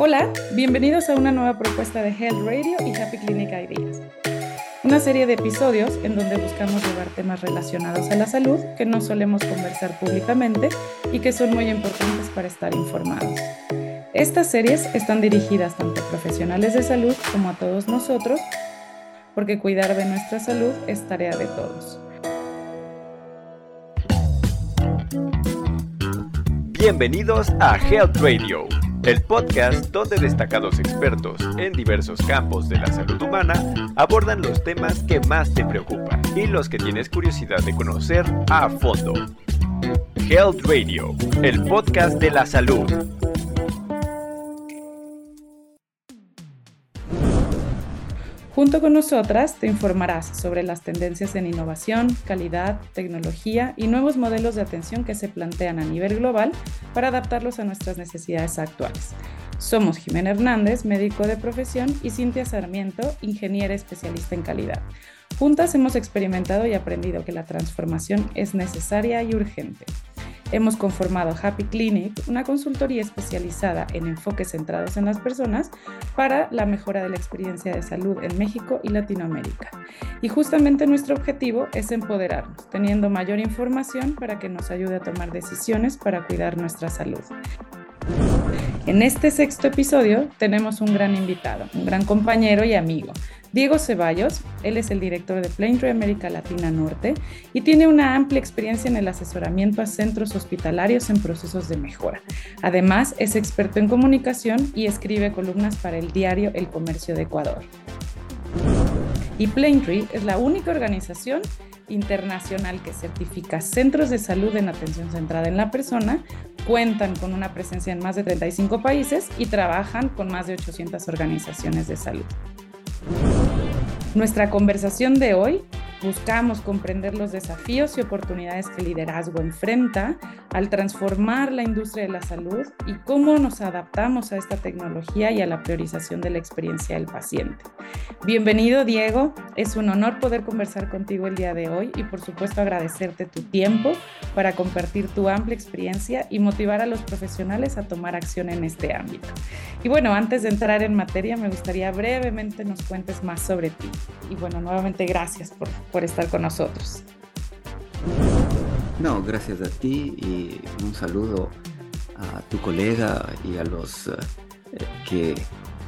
Hola, bienvenidos a una nueva propuesta de Health Radio y Happy Clinic Ideas. Una serie de episodios en donde buscamos llevar temas relacionados a la salud que no solemos conversar públicamente y que son muy importantes para estar informados. Estas series están dirigidas tanto a profesionales de salud como a todos nosotros, porque cuidar de nuestra salud es tarea de todos. Bienvenidos a Health Radio el podcast donde destacados expertos en diversos campos de la salud humana abordan los temas que más te preocupan y los que tienes curiosidad de conocer a fondo. Health Radio, el podcast de la salud. Junto con nosotras te informarás sobre las tendencias en innovación, calidad, tecnología y nuevos modelos de atención que se plantean a nivel global para adaptarlos a nuestras necesidades actuales. Somos Jimena Hernández, médico de profesión, y Cintia Sarmiento, ingeniera especialista en calidad. Juntas hemos experimentado y aprendido que la transformación es necesaria y urgente. Hemos conformado Happy Clinic, una consultoría especializada en enfoques centrados en las personas para la mejora de la experiencia de salud en México y Latinoamérica. Y justamente nuestro objetivo es empoderarnos, teniendo mayor información para que nos ayude a tomar decisiones para cuidar nuestra salud. En este sexto episodio tenemos un gran invitado, un gran compañero y amigo, Diego Ceballos, él es el director de Plaintree América Latina Norte y tiene una amplia experiencia en el asesoramiento a centros hospitalarios en procesos de mejora. Además, es experto en comunicación y escribe columnas para el diario El Comercio de Ecuador. Y Plaintree es la única organización internacional que certifica centros de salud en atención centrada en la persona, cuentan con una presencia en más de 35 países y trabajan con más de 800 organizaciones de salud. Nuestra conversación de hoy buscamos comprender los desafíos y oportunidades que el liderazgo enfrenta al transformar la industria de la salud y cómo nos adaptamos a esta tecnología y a la priorización de la experiencia del paciente. Bienvenido Diego, es un honor poder conversar contigo el día de hoy y por supuesto agradecerte tu tiempo para compartir tu amplia experiencia y motivar a los profesionales a tomar acción en este ámbito. Y bueno, antes de entrar en materia me gustaría brevemente nos cuentes más sobre ti. Y bueno, nuevamente gracias por por estar con nosotros. No, gracias a ti y un saludo a tu colega y a los eh, que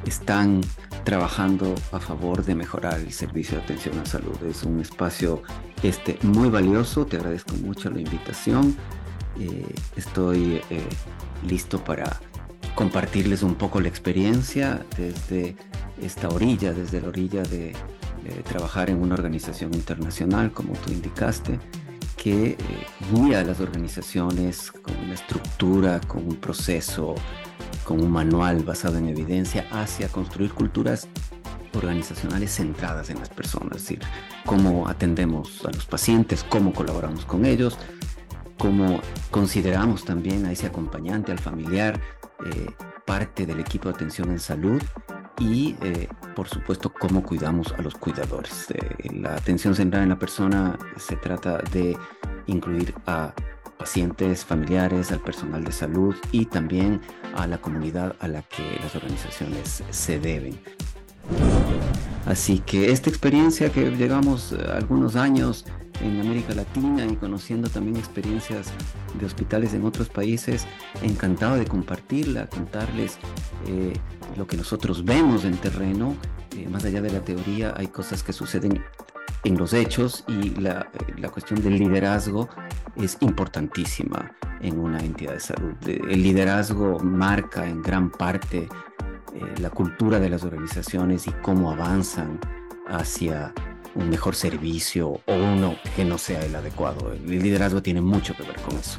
están trabajando a favor de mejorar el servicio de atención a salud. Es un espacio este, muy valioso, te agradezco mucho la invitación. Eh, estoy eh, listo para compartirles un poco la experiencia desde esta orilla, desde la orilla de eh, trabajar en una organización internacional, como tú indicaste, que eh, guía a las organizaciones con una estructura, con un proceso, con un manual basado en evidencia hacia construir culturas organizacionales centradas en las personas, es decir, cómo atendemos a los pacientes, cómo colaboramos con ellos, cómo consideramos también a ese acompañante, al familiar, eh, parte del equipo de atención en salud y, eh, por supuesto, cómo cuidamos a los cuidadores. Eh, la atención centrada en la persona se trata de incluir a pacientes, familiares, al personal de salud y también a la comunidad a la que las organizaciones se deben. Así que esta experiencia que llevamos eh, algunos años en América Latina y conociendo también experiencias de hospitales en otros países, encantado de compartirla, contarles eh, lo que nosotros vemos en terreno. Eh, más allá de la teoría, hay cosas que suceden en los hechos y la, la, cuestión del liderazgo es importantísima en una entidad de salud. El liderazgo marca en gran parte eh, la cultura de las organizaciones y cómo avanzan hacia un mejor servicio o uno que no sea el adecuado. El liderazgo tiene mucho que ver con eso.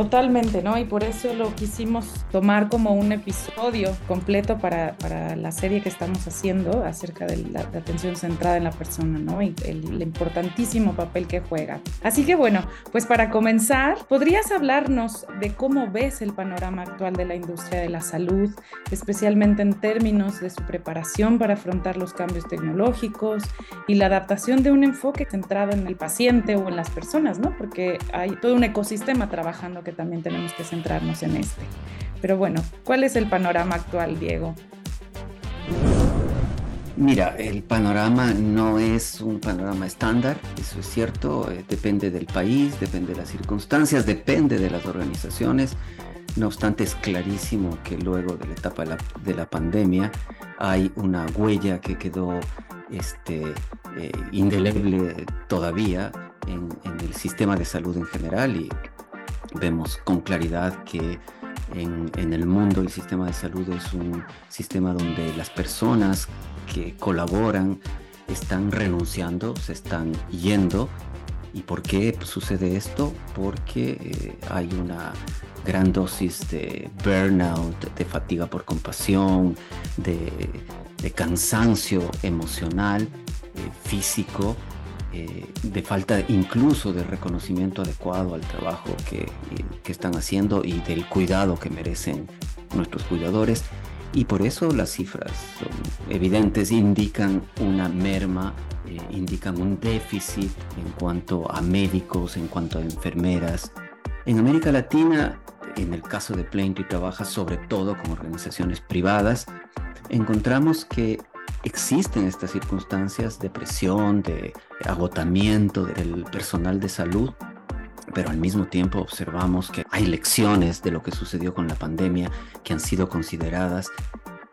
Totalmente, ¿no? Y por eso lo quisimos tomar como un episodio completo para, para la serie que estamos haciendo acerca de la, atención centrada en la persona, ¿no? Y el, importantísimo papel que juega. Así que bueno, pues para comenzar, ¿podrías hablarnos de cómo ves el panorama actual de la industria de la salud, especialmente en términos de su preparación para afrontar los cambios tecnológicos y la adaptación de un enfoque centrado en el paciente o en las personas, ¿no? Porque hay todo un ecosistema trabajando que también tenemos que centrarnos en este. Pero bueno, ¿cuál es el panorama actual, Diego? Mira, el panorama no es un panorama estándar, eso es cierto, eh, depende del país, depende de las circunstancias, depende de las organizaciones. No obstante, es clarísimo que luego de la etapa de la, pandemia hay una huella que quedó este, eh, indeleble todavía en, el sistema de salud en general y vemos con claridad que en, el mundo el sistema de salud es un sistema donde las personas que colaboran están renunciando, se están yendo. ¿Y por qué sucede esto? Porque eh, hay una gran dosis de burnout, de fatiga por compasión, de, cansancio emocional, eh, físico, eh, de falta incluso de reconocimiento adecuado al trabajo que, que están haciendo y del cuidado que merecen nuestros cuidadores. Y por eso las cifras son evidentes, indican una merma, eh, indican un déficit en cuanto a médicos, en cuanto a enfermeras. En América Latina, en el caso de Plenty, trabaja sobre todo con organizaciones privadas. Encontramos que existen estas circunstancias de presión, de agotamiento del personal de salud pero al mismo tiempo observamos que hay lecciones de lo que sucedió con la pandemia que han sido consideradas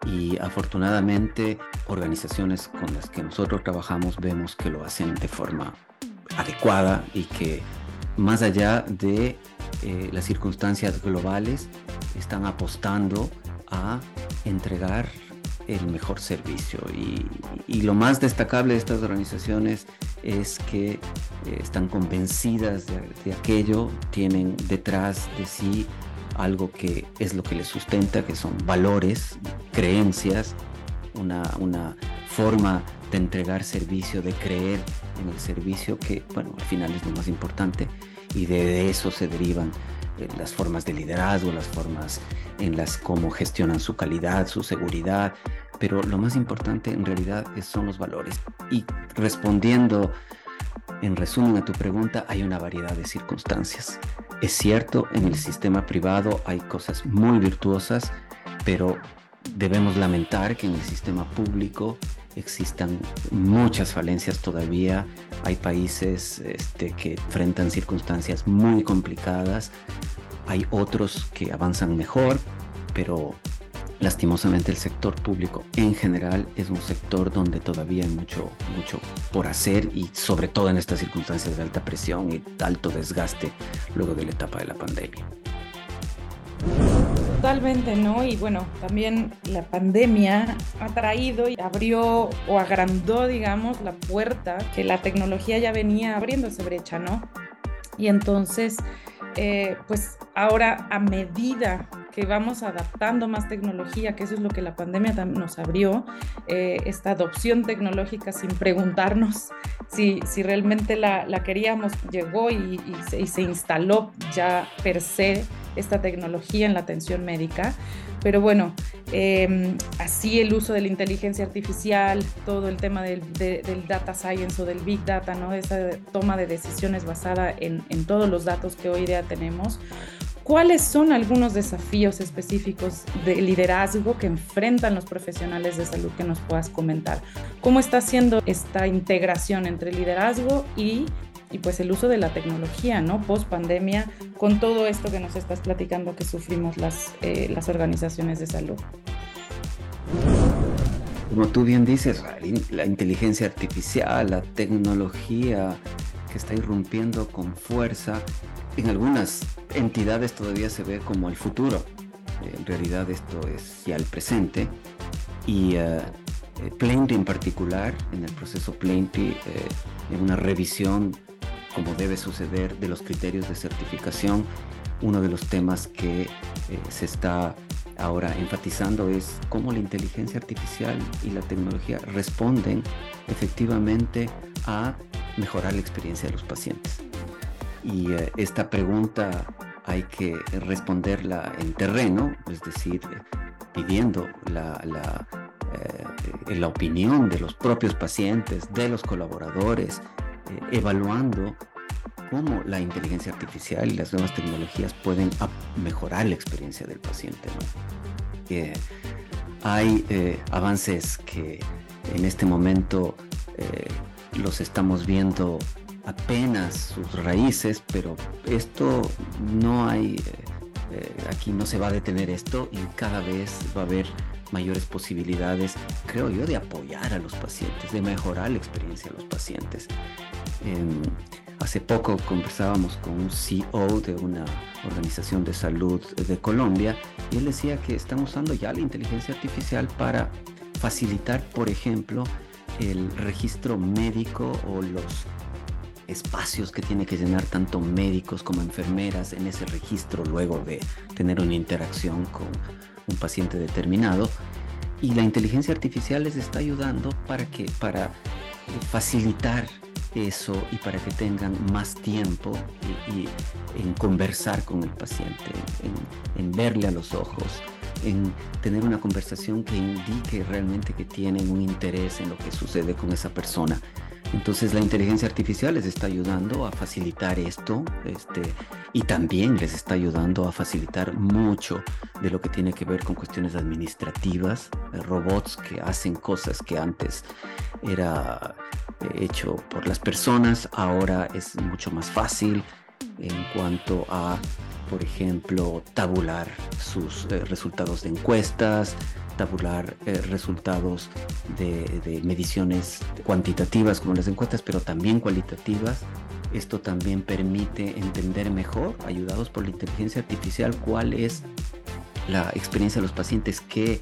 y afortunadamente organizaciones con las que nosotros trabajamos vemos que lo hacen de forma adecuada y que más allá de eh, las circunstancias globales están apostando a entregar el mejor servicio. Y, lo más destacable de estas organizaciones es que eh, están convencidas de, aquello, tienen detrás de sí algo que es lo que les sustenta, que son valores, creencias, una, forma de entregar servicio, de creer en el servicio, que bueno, al final es lo más importante, y de eso se derivan las formas de liderazgo, las formas en las cómo gestionan su calidad, su seguridad, pero lo más importante en realidad son los valores. Y respondiendo en resumen a tu pregunta, hay una variedad de circunstancias. Es cierto, en el sistema privado hay cosas muy virtuosas, pero debemos lamentar que en el sistema público existan muchas falencias todavía. Hay países este, que enfrentan circunstancias muy complicadas. Hay otros que avanzan mejor, pero lastimosamente el sector público en general es un sector donde todavía hay mucho, mucho por hacer y sobre todo en estas circunstancias de alta presión y alto desgaste luego de la etapa de la pandemia. Totalmente, ¿no? Y bueno, también la pandemia ha traído y abrió o agrandó, digamos, la puerta que la tecnología ya venía abriendo esa brecha, ¿no? Y entonces, eh, pues ahora a medida que vamos adaptando más tecnología, que eso es lo que la pandemia nos abrió, eh, esta adopción tecnológica sin preguntarnos si, si realmente la, la queríamos, llegó y, y, se, instaló ya per se esta tecnología en la atención médica. Pero bueno, em, así el uso de la inteligencia artificial, todo el tema del, del, data science o del big data, ¿no? esa toma de decisiones basada en, en todos los datos que hoy día tenemos, ¿Cuáles son algunos desafíos específicos de liderazgo que enfrentan los profesionales de salud que nos puedas comentar? ¿Cómo está haciendo esta integración entre liderazgo y, y pues el uso de la tecnología, ¿no? Post pandemia, con todo esto que nos estás platicando que sufrimos las, eh, las organizaciones de salud. Como tú bien dices, la inteligencia artificial, la tecnología que está irrumpiendo con fuerza en algunas entidades todavía se ve como el futuro. En realidad esto es ya el presente. Y uh, Plenty en particular, en el proceso Plenty, eh, en una revisión como debe suceder de los criterios de certificación, uno de los temas que se está ahora enfatizando es cómo la inteligencia artificial y la tecnología responden efectivamente a mejorar la experiencia de los pacientes. Y eh, esta pregunta hay que responderla en terreno, es decir, pidiendo la, la, eh, la opinión de los propios pacientes, de los colaboradores, eh, evaluando cómo la inteligencia artificial y las nuevas tecnologías pueden mejorar la experiencia del paciente. hay eh, avances que en este momento eh, los estamos viendo apenas sus raíces, pero esto no hay, eh, aquí no se va a detener esto y cada vez va a haber mayores posibilidades, creo yo, de apoyar a los pacientes, de mejorar la experiencia de los pacientes. Hace poco conversábamos con un CEO de una organización de salud de Colombia y él decía que están usando ya la inteligencia artificial para facilitar, por ejemplo, el registro médico o los espacios que tiene que llenar tanto médicos como enfermeras en ese registro luego de tener una interacción con un paciente determinado. Y la inteligencia artificial les está ayudando para que para facilitar eso y para que tengan más tiempo y, en conversar con el paciente, en, verle a los ojos, en tener una conversación que indique realmente que tienen un interés en lo que sucede con esa persona. Entonces la inteligencia artificial les está ayudando a facilitar esto este, y también les está ayudando a facilitar mucho de lo que tiene que ver con cuestiones administrativas, eh, robots que hacen cosas que antes era eh, hecho por las personas, ahora es mucho más fácil en cuanto a, por ejemplo, tabular sus eh, resultados de encuestas, tabular eh, resultados de, mediciones cuantitativas como las encuestas, pero también cualitativas. Esto también permite entender mejor, ayudados por la inteligencia artificial, cuál es la experiencia de los pacientes que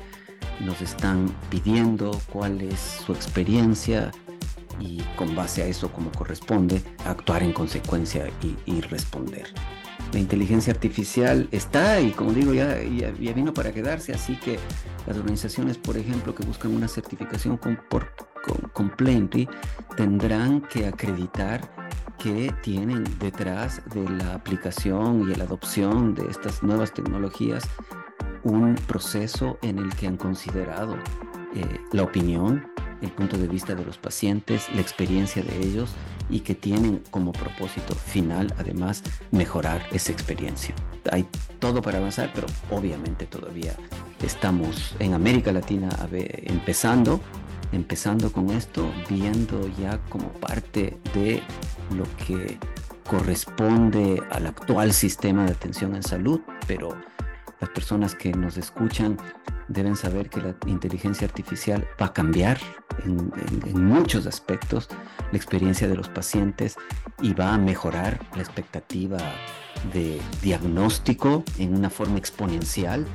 nos están pidiendo, cuál es su experiencia y con base a eso, como corresponde, actuar en consecuencia y responder la inteligencia artificial está y como digo ya, ya, vino para quedarse, así que las organizaciones, por ejemplo, que buscan una certificación con, por, con, Plenty, tendrán que acreditar que tienen detrás de la aplicación y la adopción de estas nuevas tecnologías un proceso en el que han considerado eh, la opinión, el punto de vista de los pacientes, la experiencia de ellos y que tienen como propósito final además mejorar esa experiencia. Hay todo para avanzar, pero obviamente todavía estamos en América Latina empezando, empezando con esto, viendo ya como parte de lo que corresponde al actual sistema de atención en salud, pero las personas que nos escuchan deben saber que la inteligencia artificial va a cambiar en, muchos aspectos la experiencia de los pacientes y va a mejorar la expectativa de diagnóstico en una forma exponencial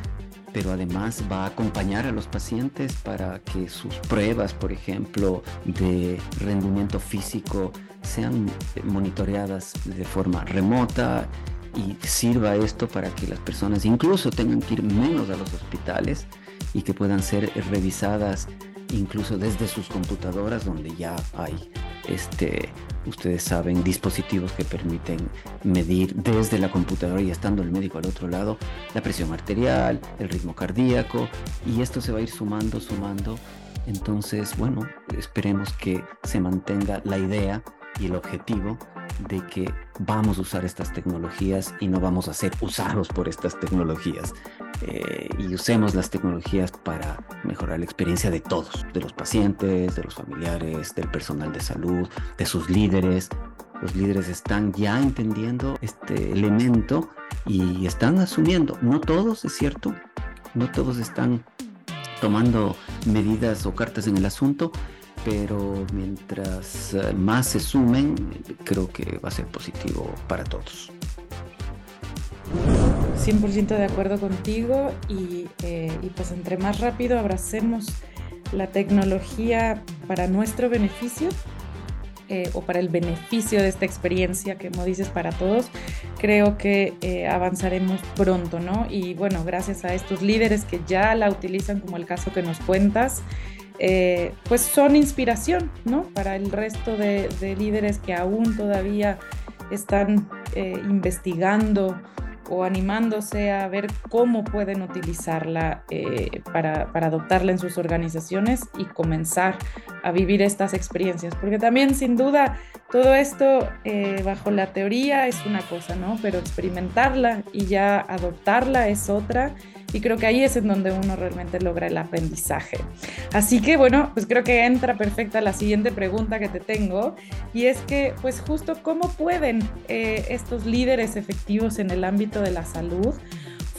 pero además va a acompañar a los pacientes para que sus pruebas, por ejemplo, de rendimiento físico sean monitoreadas de forma remota y sirva esto para que las personas incluso tengan que ir menos a los hospitales y que puedan ser revisadas incluso desde sus computadoras donde ya hay este ustedes saben dispositivos que permiten medir desde la computadora y estando el médico al otro lado la presión arterial, el ritmo cardíaco y esto se va a ir sumando, sumando. Entonces, bueno, esperemos que se mantenga la idea y el objetivo de que vamos a usar estas tecnologías y no vamos a ser usados por estas tecnologías. Eh, y usemos las tecnologías para mejorar la experiencia de todos, de los pacientes, de los familiares, del personal de salud, de sus líderes. Los líderes están ya entendiendo este elemento y están asumiendo, no todos, es cierto, no todos están tomando medidas o cartas en el asunto, pero mientras eh, más se sumen, creo que va a ser positivo para todos. 100% de acuerdo contigo eh, y, pues entre más rápido abracemos la tecnología para nuestro beneficio eh, o para el beneficio de esta experiencia que como dices para todos, creo que avanzaremos pronto, ¿no? Y bueno, gracias a estos líderes que ya la utilizan como el caso que nos cuentas, eh, pues son inspiración, ¿no? Para el resto de, líderes que aún todavía están eh, investigando o, animándose a ver cómo pueden utilizarla eh, para, adoptarla en sus organizaciones y comenzar a vivir estas experiencias. Porque también, sin duda, todo esto bajo la teoría es una cosa, ¿no? Pero experimentarla y ya adoptarla es otra. Y creo que ahí es en donde uno realmente logra el aprendizaje. Así que bueno, pues creo que entra perfecta la siguiente pregunta que te tengo. Y es que, pues justo, ¿cómo pueden eh, estos líderes efectivos en el ámbito de la salud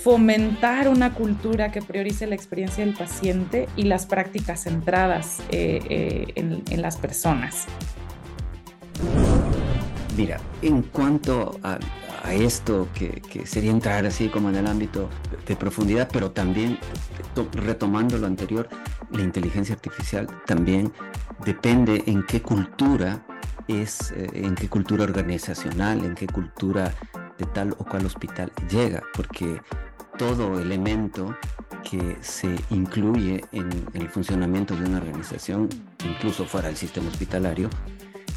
fomentar una cultura que priorice la experiencia del paciente y las prácticas centradas eh, eh, en, las personas. Mira, en cuanto a, esto, que, sería entrar así como en el ámbito de profundidad, pero también retomando lo anterior, la inteligencia artificial también depende en qué cultura es, eh, en qué cultura organizacional, en qué cultura de tal o cual hospital llega, porque todo elemento que se incluye en, el funcionamiento de una organización, incluso fuera del sistema hospitalario,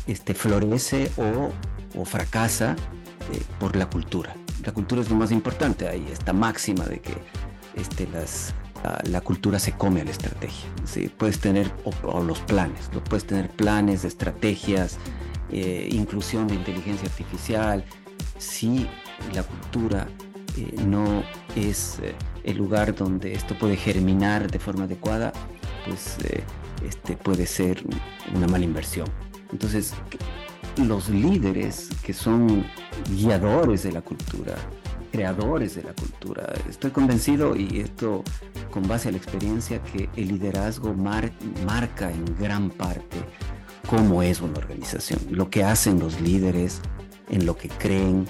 este, florece o, fracasa eh, por la cultura. La cultura es lo más importante, hay esta máxima de que este, las, la, cultura se come a la estrategia. ¿sí? Puedes tener, los planes, puedes tener planes, estrategias, eh, inclusión de inteligencia artificial, si la cultura eh, no es el lugar donde esto puede germinar de forma adecuada, pues este puede ser una mala inversión. Entonces, los líderes que son guiadores de la cultura, creadores de la cultura, estoy convencido, y esto con base a la experiencia, que el liderazgo marca en gran parte cómo es una organización, lo que hacen los líderes, en lo que creen,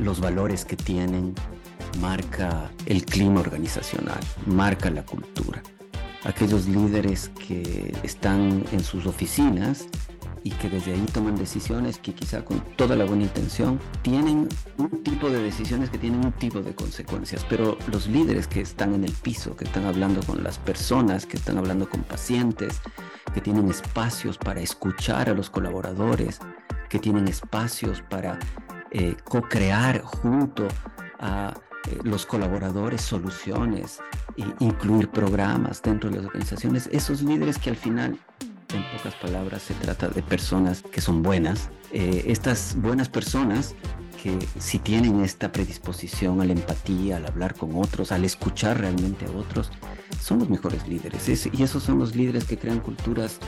los valores que tienen, marca el clima organizacional, marca la cultura. Aquellos líderes que están en sus oficinas y que desde ahí toman decisiones que quizá con toda la buena intención tienen un tipo de decisiones que tienen un tipo de consecuencias, pero los líderes que están en el piso, que están hablando con las personas, que están hablando con pacientes, que tienen espacios para escuchar a los colaboradores, que tienen espacios para eh, co-crear junto a eh, los colaboradores soluciones, e incluir programas dentro de las organizaciones, esos líderes que al final, en pocas palabras, se trata de personas que son buenas, eh, estas buenas personas que si tienen esta predisposición a la empatía, al hablar con otros, al escuchar realmente a otros, son los mejores líderes. y esos son los líderes que crean culturas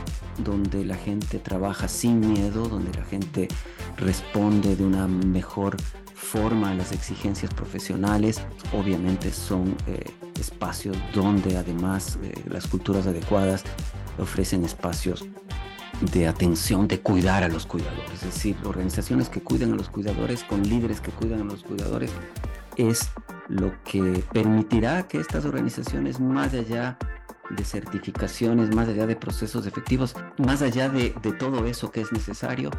donde la gente trabaja sin miedo, donde la gente responde de una mejor forma las exigencias profesionales. Obviamente son eh, espacios donde además eh, las culturas adecuadas ofrecen espacios de atención, de cuidar a los cuidadores. Es decir, organizaciones que cuidan a los cuidadores con líderes que cuidan a los cuidadores es lo que permitirá que estas organizaciones más allá de certificaciones, más allá de procesos efectivos, más allá de, de todo eso que es necesario,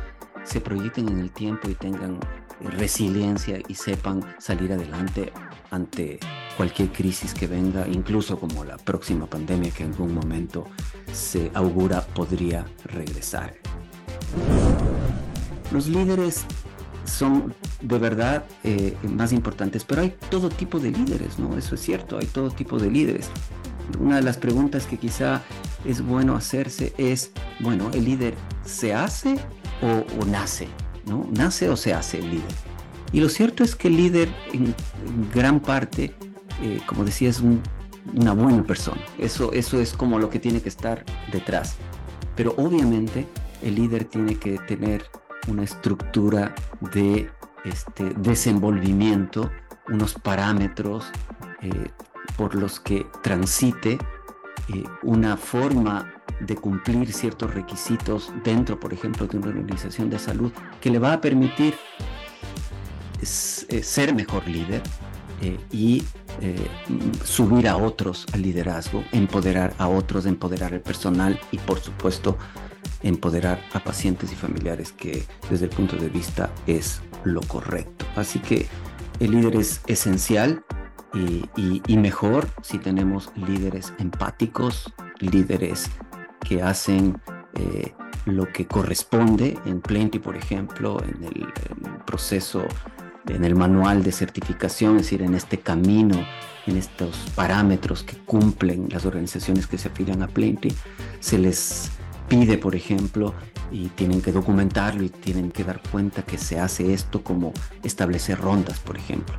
se proyecten en el tiempo y tengan resiliencia y sepan salir adelante ante cualquier crisis que venga, incluso como la próxima pandemia que en algún momento se augura podría regresar. Los líderes son de verdad eh, más importantes, pero hay todo tipo de líderes, ¿no? Eso es cierto, hay todo tipo de líderes. Una de las preguntas que quizá es bueno hacerse es, bueno, ¿el líder se hace o nace? ¿no? ¿Nace o se hace el líder? Y lo cierto es que el líder en, gran parte, eh, como decía, es una buena persona. Eso, eso es como lo que tiene que estar detrás. Pero obviamente el líder tiene que tener una estructura de este, desenvolvimiento, unos parámetros eh, por los que transite eh, una forma de cumplir ciertos requisitos dentro, por ejemplo, de una organización de salud, que le va a permitir eh, ser mejor líder eh, y eh, subir a otros al liderazgo, empoderar a otros, empoderar al personal y por supuesto empoderar a pacientes y familiares que desde el punto de vista es lo correcto. Así que el líder es esencial y, y mejor si tenemos líderes empáticos, líderes que hacen eh, lo que corresponde en Plenty, por ejemplo, en el, proceso en el manual de certificación, es decir, en este camino, en estos parámetros que cumplen las organizaciones que se afilian a Plenty, se les pide, por ejemplo, y tienen que documentarlo y tienen que dar cuenta que se hace esto como establecer rondas, por ejemplo.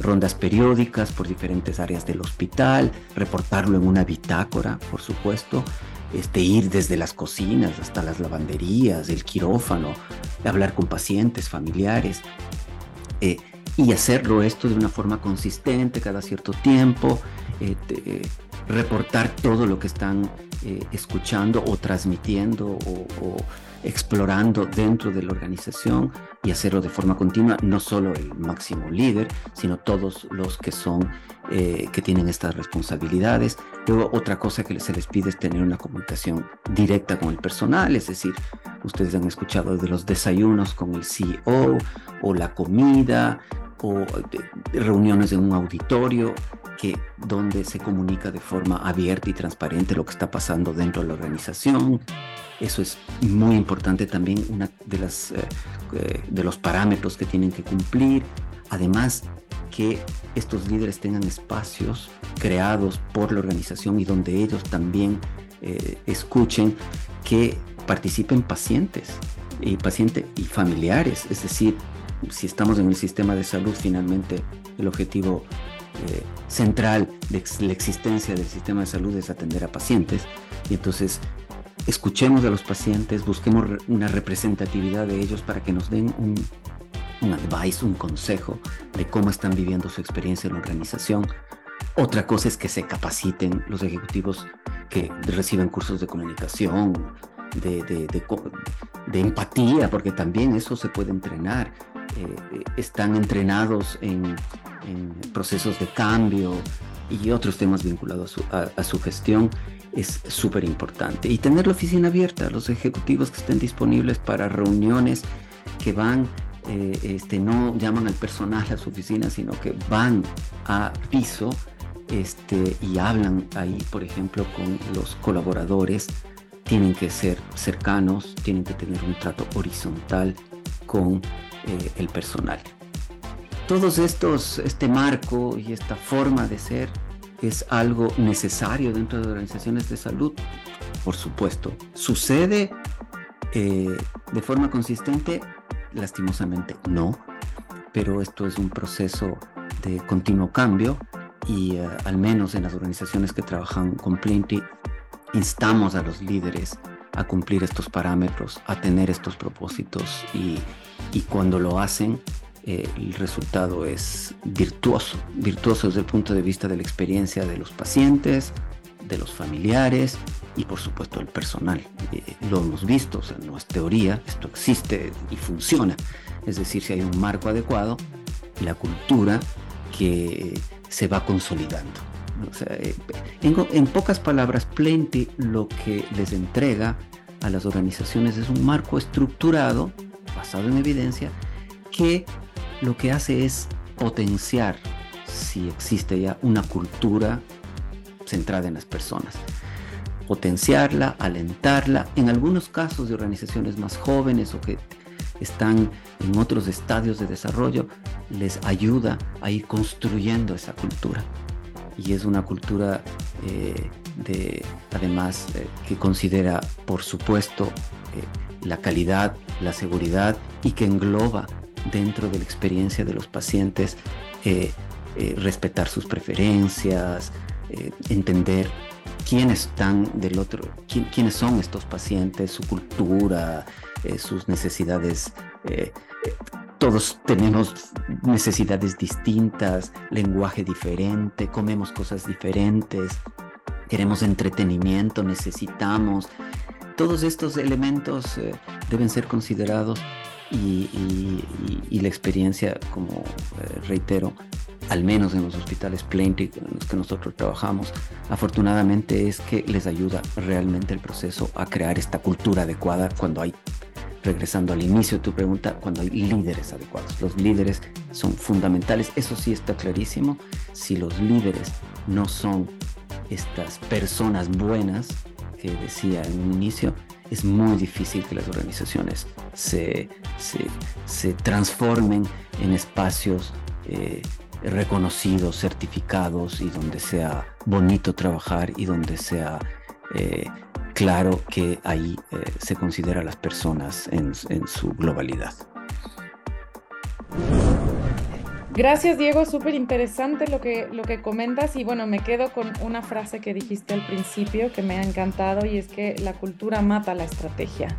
Rondas periódicas por diferentes áreas del hospital, reportarlo en una bitácora, por supuesto, este, ir desde las cocinas hasta las lavanderías, el quirófano, hablar con pacientes, familiares, eh, y hacerlo esto de una forma consistente cada cierto tiempo, eh, reportar todo lo que están eh, escuchando o transmitiendo o, explorando dentro de la organización y hacerlo de forma continua, no solo el máximo líder, sino todos los que son, eh, que tienen estas responsabilidades. Luego, otra cosa que se les pide es tener una comunicación directa con el personal, es decir, ustedes han escuchado de los desayunos con el CEO o la comida o reuniones en un auditorio que donde se comunica de forma abierta y transparente lo que está pasando dentro de la organización. Eso es muy importante también, una de, las, eh, eh, de los parámetros que tienen que cumplir. Además, que estos líderes tengan espacios creados por la organización y donde ellos también eh, escuchen que participen pacientes y pacientes y familiares, es decir, si estamos en el sistema de salud, finalmente el objetivo eh, central de la existencia del sistema de salud es atender a pacientes. Y entonces escuchemos a los pacientes, busquemos una representatividad de ellos para que nos den un, un advice, un consejo de cómo están viviendo su experiencia en la organización. Otra cosa es que se capaciten los ejecutivos que reciben cursos de comunicación, de, de, de, empatía, porque también eso se puede entrenar. Eh, están entrenados en, procesos de cambio y otros temas vinculados a su, gestión es súper importante. Y tener la oficina abierta, los ejecutivos que estén disponibles para reuniones que van, eh, este, no llaman al personal a su oficina, sino que van a piso este, y hablan ahí, por ejemplo, con los colaboradores. Tienen que ser cercanos, tienen que tener un trato horizontal con eh, el personal. Todos estos, este marco y esta forma de ser es algo necesario dentro de organizaciones de salud, por supuesto. Sucede eh, de forma consistente, lastimosamente no, pero esto es un proceso de continuo cambio y eh, al menos en las organizaciones que trabajan con Plenty, instamos a los líderes a cumplir estos parámetros, a tener estos propósitos y, y cuando lo hacen eh, el resultado es virtuoso, virtuoso desde el punto de vista de la experiencia de los pacientes, de los familiares y por supuesto el personal. Eh, lo hemos visto, o sea, no es teoría, esto existe y funciona. Es decir, si hay un marco adecuado, la cultura que se va consolidando. Eh, en, pocas palabras, Plenty lo que les entrega a las organizaciones es un marco estructurado, basado en evidencia, que lo que hace es potenciar, si existe ya, una cultura centrada en las personas. Potenciarla, alentarla, en algunos casos de organizaciones más jóvenes o que están en otros estadios de desarrollo, les ayuda a ir construyendo esa cultura y es una cultura eh, de, además eh, que considera, por supuesto, eh, la calidad, la seguridad y que engloba dentro de la experiencia de los pacientes respetar sus preferencias, entender quiénes están del otro, quiénes son estos pacientes, su cultura, sus necesidades todos tenemos necesidades distintas, lenguaje diferente, comemos cosas diferentes, queremos entretenimiento, necesitamos. Todos estos elementos eh, deben ser considerados y, la experiencia, como eh, reitero, al menos en los hospitales Plenty en los que nosotros trabajamos, afortunadamente es que les ayuda realmente el proceso a crear esta cultura adecuada cuando hay regresando al inicio de tu pregunta, cuando hay líderes adecuados. Los líderes son fundamentales, eso sí está clarísimo. Si los líderes no son estas personas buenas que decía en un inicio, es muy difícil que las organizaciones se, se, transformen en espacios eh, reconocidos, certificados y donde sea bonito trabajar y donde sea eh, claro que ahí eh, se considera a las personas en, su globalidad. Gracias, Diego. Súper interesante lo que, lo que comentas. Y bueno, me quedo con una frase que dijiste al principio que me ha encantado y es que la cultura mata la estrategia,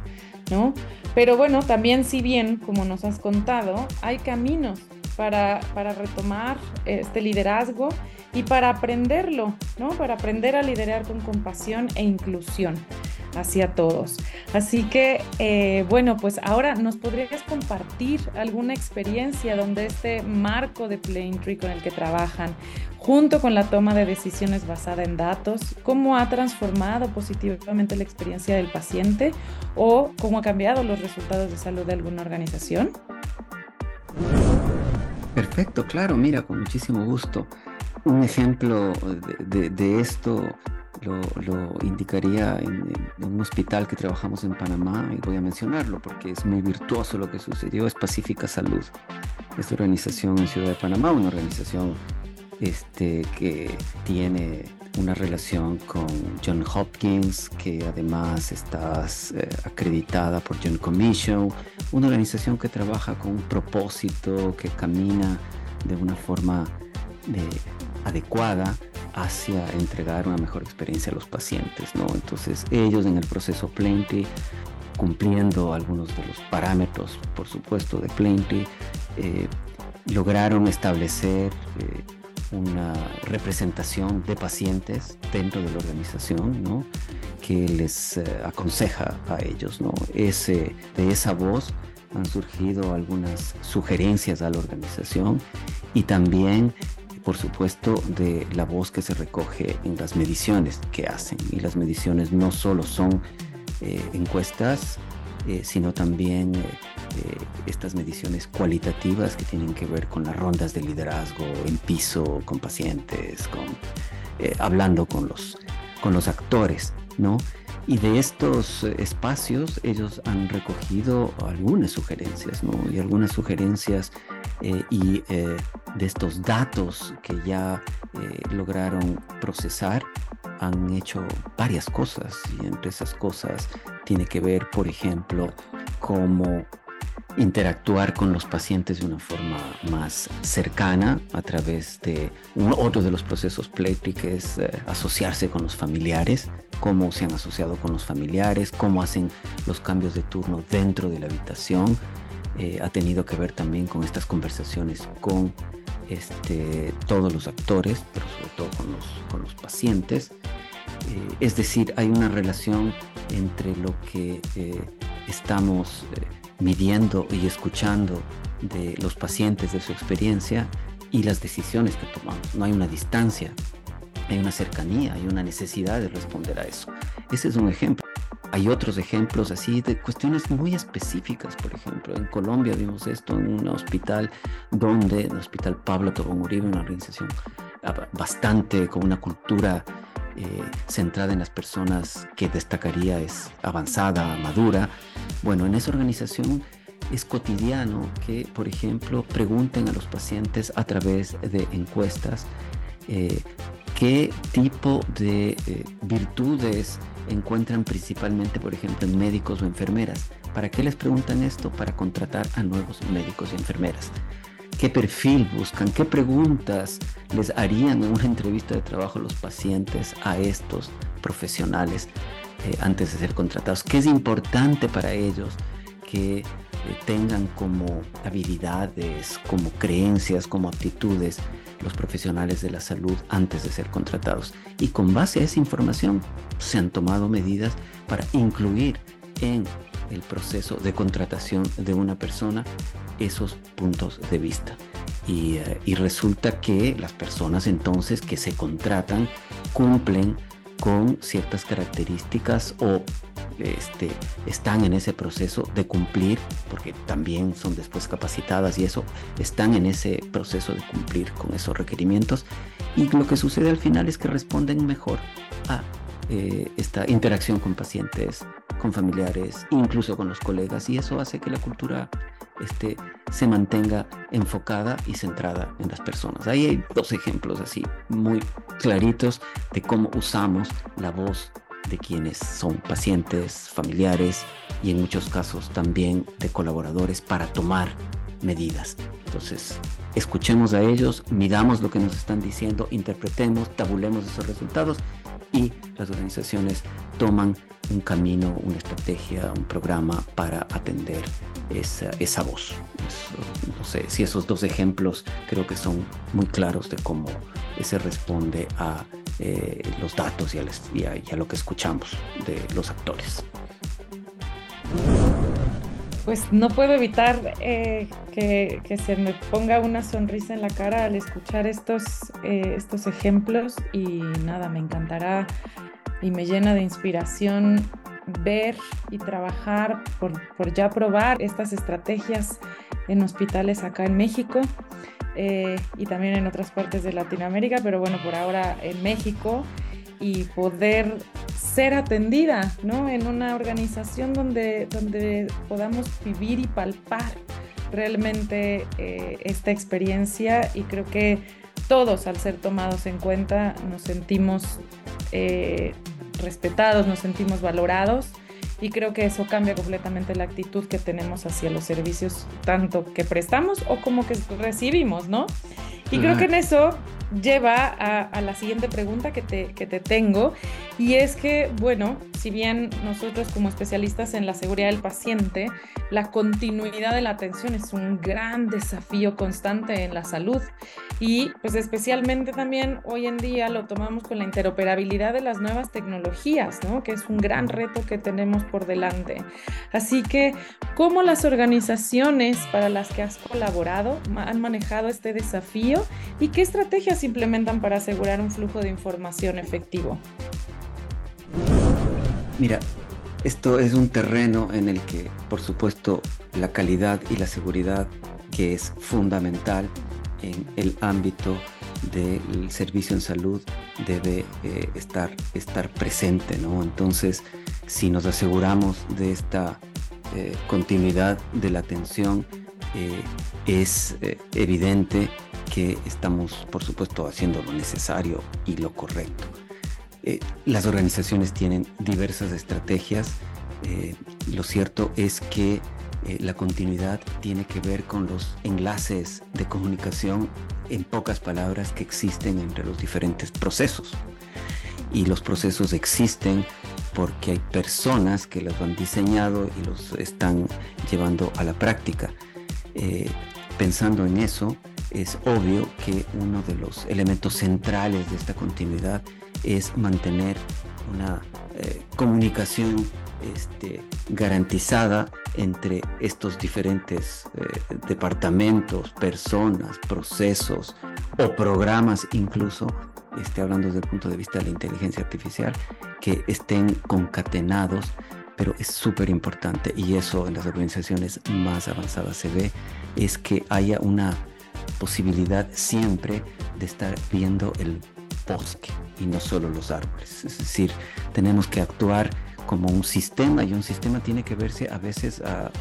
¿no? Pero bueno, también si bien, como nos has contado, hay caminos para, para retomar este liderazgo y para aprenderlo, ¿no? Para aprender a liderar con compasión e inclusión hacia todos. Así que, eh, bueno, pues ahora nos podrías compartir alguna experiencia donde este marco de Plaintree con el que trabajan, junto con la toma de decisiones basada en datos, cómo ha transformado positivamente la experiencia del paciente o cómo ha cambiado los resultados de salud de alguna organización. Perfecto, claro, mira, con muchísimo gusto. Un ejemplo de esto lo, indicaría en, un hospital que trabajamos en Panamá y voy a mencionarlo porque es muy virtuoso lo que sucedió, es Pacífica Salud. Esta organización en Ciudad de Panamá, una organización este, que tiene una relación con John Hopkins, que además está eh, acreditada por John Commission, una organización que trabaja con un propósito, que camina de una forma de, adecuada hacia entregar una mejor experiencia a los pacientes, ¿no? Entonces ellos en el proceso Plenty, cumpliendo algunos de los parámetros, por supuesto, de Plenty, eh, lograron establecer eh, una representación de pacientes dentro de la organización, ¿no? que les eh, aconseja a ellos. ¿no? Ese, de esa voz han surgido algunas sugerencias a la organización y también por supuesto, de la voz que se recoge en las mediciones que hacen. Y las mediciones no solo son eh, encuestas, eh, sino también eh, estas mediciones cualitativas que tienen que ver con las rondas de liderazgo en piso, con pacientes, con, hablando con los, con los actores, ¿no? Y de estos espacios ellos han recogido algunas sugerencias, ¿no? Y algunas sugerencias eh, y eh, de estos datos que ya eh, lograron procesar han hecho varias cosas y entre esas cosas tiene que ver, por ejemplo, cómo interactuar con los pacientes de una forma más cercana a través de otro de los procesos Pletri que es asociarse con los familiares, cómo se han asociado con los familiares, cómo hacen los cambios de turno dentro de la habitación, eh, ha tenido que ver también con estas conversaciones con este, todos los actores, pero sobre todo con los, pacientes. Eh, es decir, hay una relación entre lo que eh, estamos midiendo y escuchando de los pacientes, de su experiencia y las decisiones que tomamos. No hay una distancia, hay una cercanía, hay una necesidad de responder a eso. Ese es un ejemplo. Hay otros ejemplos así de cuestiones muy específicas, por ejemplo, en Colombia vimos esto en un hospital donde, el Hospital Pablo Tobón Uribe, una organización bastante con una cultura eh, centrada en las personas que destacaría es avanzada, madura. Bueno, en esa organización es cotidiano que, por ejemplo, pregunten a los pacientes a través de encuestas eh, qué tipo de eh, virtudes encuentran principalmente, por ejemplo, en médicos o enfermeras. ¿Para qué les preguntan esto? Para contratar a nuevos médicos y enfermeras. ¿Qué perfil buscan? ¿Qué preguntas les harían en una entrevista de trabajo los pacientes a estos profesionales eh, antes de ser contratados? ¿Qué es importante para ellos que tengan como habilidades, como creencias, como aptitudes los profesionales de la salud antes de ser contratados. Y con base a esa información se han tomado medidas para incluir en el proceso de contratación de una persona esos puntos de vista. Y, eh, y resulta que las personas entonces que se contratan cumplen con ciertas características o este, están en ese proceso de cumplir, porque también son después capacitadas y eso, están en ese proceso de cumplir con esos requerimientos. Y lo que sucede al final es que responden mejor a eh, esta interacción con pacientes con familiares, incluso con los colegas, y eso hace que la cultura este, se mantenga enfocada y centrada en las personas. Ahí hay dos ejemplos así muy claritos de cómo usamos la voz de quienes son pacientes, familiares y en muchos casos también de colaboradores para tomar medidas. Entonces, escuchemos a ellos, midamos lo que nos están diciendo, interpretemos, tabulemos esos resultados y las organizaciones toman un camino, una estrategia, un programa para atender esa, esa voz. no sé si esos dos ejemplos creo que son muy claros de cómo se responde a eh, los datos y a, lo que escuchamos de los actores. Pues no puedo evitar eh, que, se me ponga una sonrisa en la cara al escuchar estos, eh, estos ejemplos y nada, me encantará y me llena de inspiración ver y trabajar por, por ya probar estas estrategias en hospitales acá en México eh, y también en otras partes de Latinoamérica, pero bueno, por ahora en México y poder ser atendida ¿no? en una organización donde, donde podamos vivir y palpar realmente eh, esta experiencia y creo que todos al ser tomados en cuenta nos sentimos eh, respetados, nos sentimos valorados y creo que eso cambia completamente la actitud que tenemos hacia los servicios, tanto que prestamos o como que recibimos, ¿no? Y creo que en eso lleva a, la siguiente pregunta que te, que te tengo, y es que, bueno, si bien nosotros como especialistas en la seguridad del paciente, la continuidad de la atención es un gran desafío constante en la salud y pues especialmente también hoy en día lo tomamos con la interoperabilidad de las nuevas tecnologías, ¿no? Que es un gran reto que tenemos por delante. Así que, ¿cómo las organizaciones para las que has colaborado han manejado este desafío y qué estrategias implementan para asegurar un flujo de información efectivo? Mira, esto es un terreno en el que, por supuesto, la calidad y la seguridad, que es fundamental en el ámbito del servicio en salud, debe eh, estar, estar presente, ¿no? Entonces, si nos aseguramos de esta eh, continuidad de la atención, eh, es evidente que estamos, por supuesto, haciendo lo necesario y lo correcto. Eh, las organizaciones tienen diversas estrategias. Eh, lo cierto es que eh, la continuidad tiene que ver con los enlaces de comunicación, en pocas palabras, que existen entre los diferentes procesos. Y los procesos existen porque hay personas que los han diseñado y los están llevando a la práctica. pensando en eso, es obvio que uno de los elementos centrales de esta continuidad es mantener una eh, comunicación este, garantizada entre estos diferentes eh, departamentos, personas, procesos o programas incluso, este, hablando desde el punto de vista de la inteligencia artificial, que estén concatenados, pero es súper importante y eso en las organizaciones más avanzadas se ve, es que haya una posibilidad siempre de estar viendo el bosque y no solo los árboles. Es decir, tenemos que actuar como un sistema y un sistema tiene que verse a veces, a,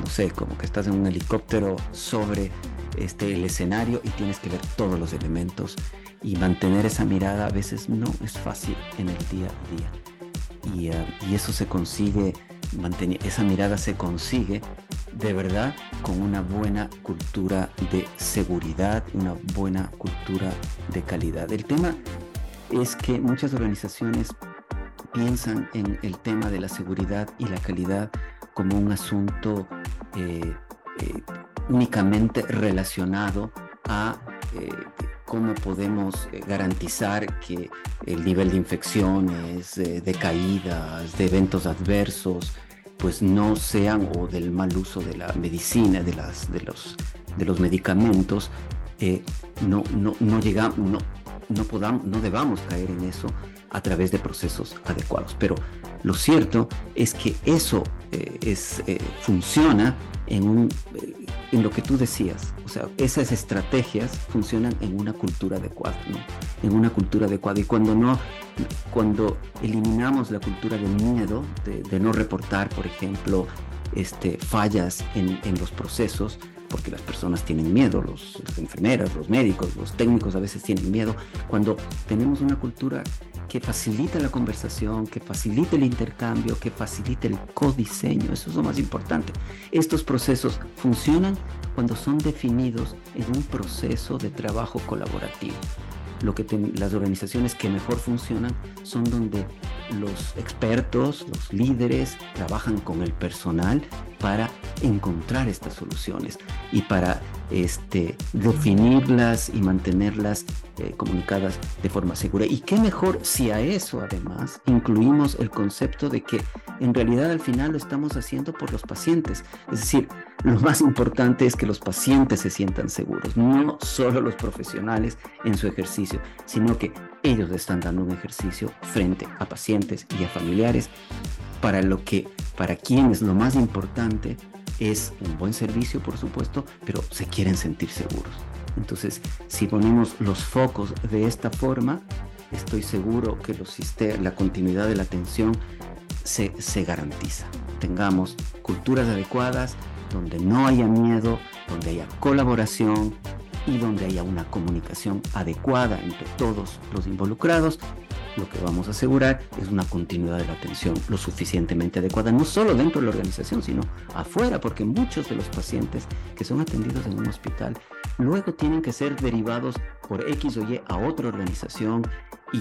no sé, como que estás en un helicóptero sobre este, el escenario y tienes que ver todos los elementos y mantener esa mirada a veces no es fácil en el día a día. Y, ah, y eso se consigue, esa mirada se consigue de verdad con una buena cultura de seguridad, una buena cultura de calidad. El tema es que muchas organizaciones piensan en el tema de la seguridad y la calidad como un asunto eh, eh, únicamente relacionado a eh, cómo podemos garantizar que el nivel de infecciones, de caídas, de eventos adversos, pues no sean o del mal uso de la medicina, de, las, de, los, de los medicamentos, eh, no, no, no, llegamos, no, no, podamos, no debamos caer en eso a través de procesos adecuados. Pero lo cierto es que eso eh, es, eh, funciona en, un, en lo que tú decías. O sea, esas estrategias funcionan en una cultura adecuada, ¿no? En una cultura adecuada. Y cuando no cuando eliminamos la cultura del miedo, de, no reportar, por ejemplo, este, fallas en, en los procesos, porque las personas tienen miedo, los, las enfermeras, los médicos, los técnicos a veces tienen miedo, cuando tenemos una cultura que facilita la conversación, que facilita el intercambio, que facilita el codiseño, eso es lo más importante. Estos procesos funcionan cuando son definidos en un proceso de trabajo colaborativo lo que las organizaciones que mejor funcionan son donde los expertos, los líderes trabajan con el personal para encontrar estas soluciones y para este, definirlas y mantenerlas eh, comunicadas de forma segura. Y qué mejor si a eso además incluimos el concepto de que en realidad al final lo estamos haciendo por los pacientes. Es decir, lo más importante es que los pacientes se sientan seguros, no solo los profesionales en su ejercicio, sino que ellos están dando un ejercicio frente a pacientes y a familiares para lo que para quienes lo más importante es un buen servicio, por supuesto, pero se quieren sentir seguros. Entonces, si ponemos los focos de esta forma, estoy seguro que los la continuidad de la atención se, se garantiza. Tengamos culturas adecuadas, donde no haya miedo, donde haya colaboración y donde haya una comunicación adecuada entre todos los involucrados lo que vamos a asegurar es una continuidad de la atención lo suficientemente adecuada, no solo dentro de la organización, sino afuera, porque muchos de los pacientes que son atendidos en un hospital luego tienen que ser derivados por X o Y a otra organización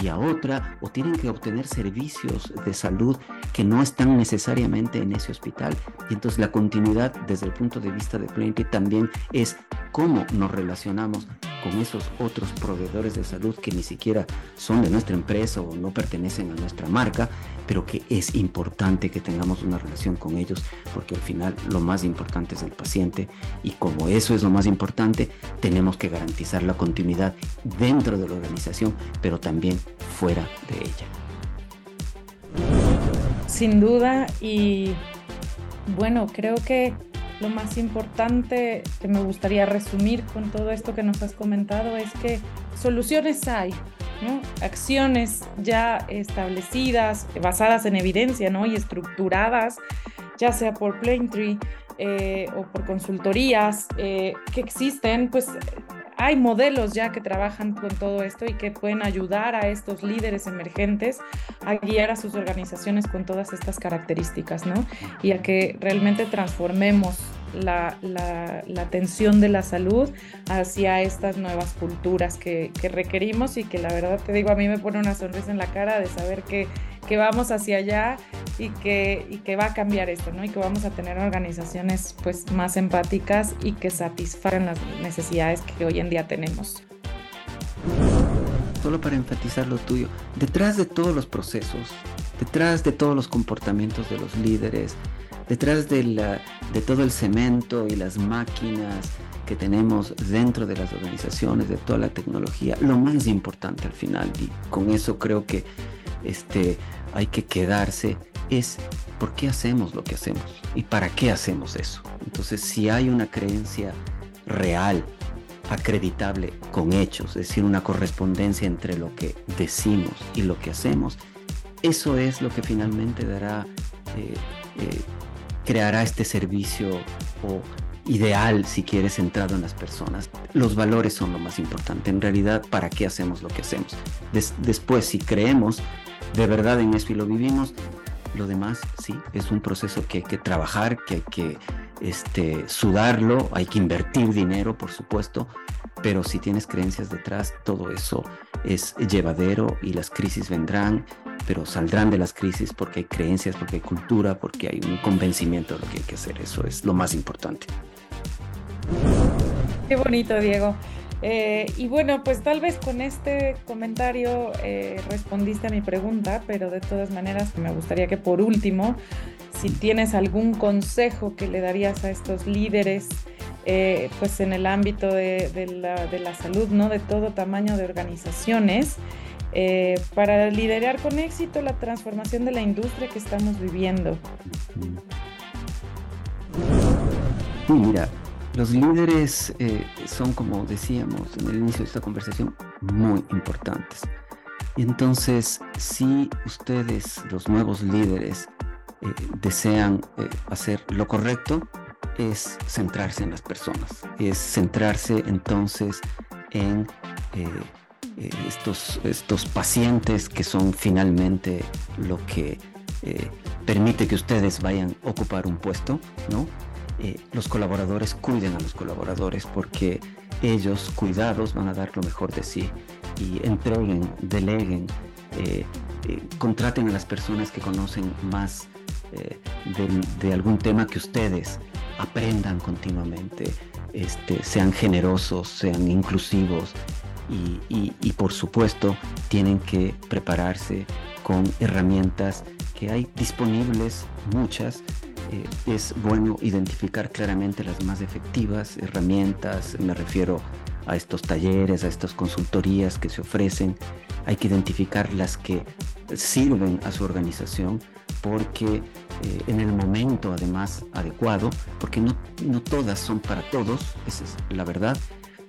y a otra, o tienen que obtener servicios de salud que no están necesariamente en ese hospital. Y entonces la continuidad desde el punto de vista de Plenty también es cómo nos relacionamos con esos otros proveedores de salud que ni siquiera son de nuestra empresa o no pertenecen a nuestra marca, pero que es importante que tengamos una relación con ellos porque al final lo más importante es el paciente y como eso es lo más importante, tenemos que garantizar la continuidad dentro de la organización, pero también fuera de ella. Sin duda y bueno, creo que lo más importante que me gustaría resumir con todo esto que nos has comentado es que soluciones hay, acciones ya establecidas, basadas en evidencia ¿no? y estructuradas, ya sea por Plaintree eh, o por consultorías eh, que existen, pues hay modelos ya que trabajan con todo esto y que pueden ayudar a estos líderes emergentes a guiar a sus organizaciones con todas estas características, ¿no? Y a que realmente transformemos la, atención de la salud hacia estas nuevas culturas que, que, requerimos y que la verdad te digo, a mí me pone una sonrisa en la cara de saber que, que vamos hacia allá y que, y que va a cambiar esto, ¿no? Y que vamos a tener organizaciones pues más empáticas y que satisfagan las necesidades que hoy en día tenemos. Solo para enfatizar lo tuyo, detrás de todos los procesos, detrás de todos los comportamientos de los líderes, detrás de, la, de todo el cemento y las máquinas que tenemos dentro de las organizaciones, de toda la tecnología, lo más importante al final, y con eso creo que este, hay que quedarse, es por qué hacemos lo que hacemos y para qué hacemos eso. Entonces, si hay una creencia real, acreditable con hechos, es decir, una correspondencia entre lo que decimos y lo que hacemos, eso es lo que finalmente dará, eh, eh, creará este servicio o ideal, si quieres, centrado en las personas. Los valores son lo más importante. En realidad, ¿para qué hacemos lo que hacemos? después, si creemos de verdad en eso y lo vivimos. Lo demás, sí, es un proceso que hay que trabajar, que hay que este, sudarlo, hay que invertir dinero, por supuesto, pero si tienes creencias detrás, todo eso es llevadero y las crisis vendrán, pero saldrán de las crisis porque hay creencias, porque hay cultura, porque hay un convencimiento de lo que hay que hacer. Eso es lo más importante. Qué bonito, Diego. Eh, y bueno, pues tal vez con este comentario eh, respondiste a mi pregunta, pero de todas maneras me gustaría que por último, si tienes algún consejo que le darías a estos líderes, eh, pues en el ámbito de, la, salud, ¿no? De todo tamaño de organizaciones, para liderar con éxito la transformación de la industria que estamos viviendo. mira, los líderes eh, son, como decíamos en el inicio de esta conversación, muy importantes. Entonces, si ustedes, los nuevos líderes, eh, desean eh, hacer lo correcto, es centrarse en las personas, es centrarse entonces en eh, estos, estos pacientes que son finalmente lo que permite que ustedes vayan a ocupar un puesto, ¿no? los colaboradores cuiden a los colaboradores porque ellos cuidados van a dar lo mejor de sí y entreguen, deleguen, eh, eh, contraten a las personas que conocen más eh, de, algún tema que ustedes aprendan continuamente, este, sean generosos, sean inclusivos y, y por supuesto tienen que prepararse con herramientas que hay disponibles, muchas, es bueno identificar claramente las más efectivas herramientas, me refiero a estos talleres, a estas consultorías que se ofrecen. Hay que identificar las que sirven a su organización porque eh, en el momento además adecuado, porque no, no todas son para todos, esa es la verdad,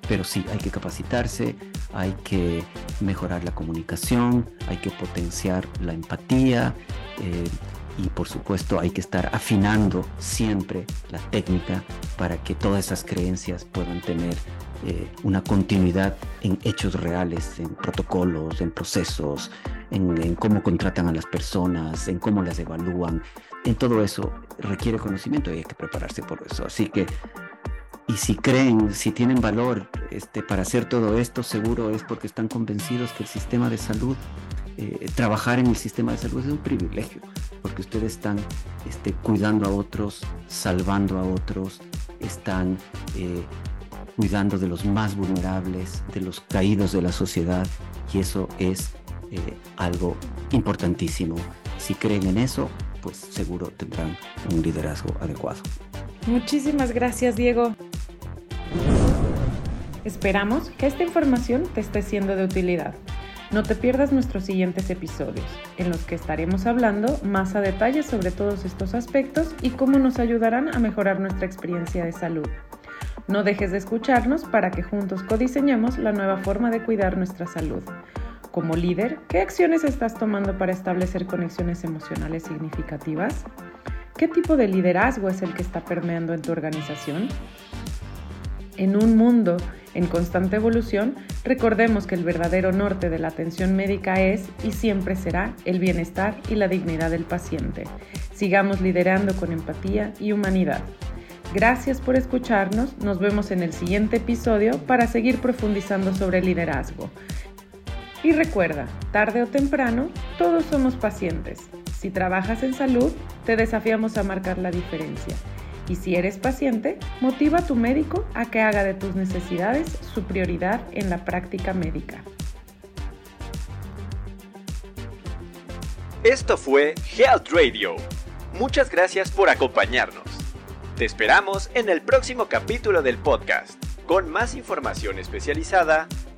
pero sí hay que capacitarse, hay que mejorar la comunicación, hay que potenciar la empatía eh, y por supuesto hay que estar afinando siempre la técnica para que todas esas creencias puedan tener eh, una continuidad en hechos reales, en protocolos, en procesos, en, cómo contratan a las personas, en cómo las evalúan. En todo eso requiere conocimiento y hay que prepararse por eso. Así que, y si creen, si tienen valor este, para hacer todo esto, seguro es porque están convencidos que el sistema de salud, eh, trabajar en el sistema de salud es un privilegio, porque ustedes están este, cuidando a otros, salvando a otros, están eh, cuidando de los más vulnerables, de los caídos de la sociedad, y eso es eh, algo importantísimo. Si creen en eso, pues seguro tendrán un liderazgo adecuado. Muchísimas gracias, Diego. Esperamos que esta información te esté siendo de utilidad. No te pierdas nuestros siguientes episodios, en los que estaremos hablando más a detalle sobre todos estos aspectos y cómo nos ayudarán a mejorar nuestra experiencia de salud. No dejes de escucharnos para que juntos codiseñemos la nueva forma de cuidar nuestra salud. Como líder, ¿qué acciones estás tomando para establecer conexiones emocionales significativas? ¿Qué tipo de liderazgo es el que está permeando en tu organización? En un mundo en constante evolución, recordemos que el verdadero norte de la atención médica es y siempre será el bienestar y la dignidad del paciente. Sigamos liderando con empatía y humanidad. Gracias por escucharnos. Nos vemos en el siguiente episodio para seguir profundizando sobre liderazgo. Y recuerda, tarde o temprano, todos somos pacientes. Si trabajas en salud, te desafiamos a marcar la diferencia. Y si eres paciente, motiva a tu médico a que haga de tus necesidades su prioridad en la práctica médica. Esto fue Health Radio. Muchas gracias por acompañarnos. Te esperamos en el próximo capítulo del podcast, con más información especializada,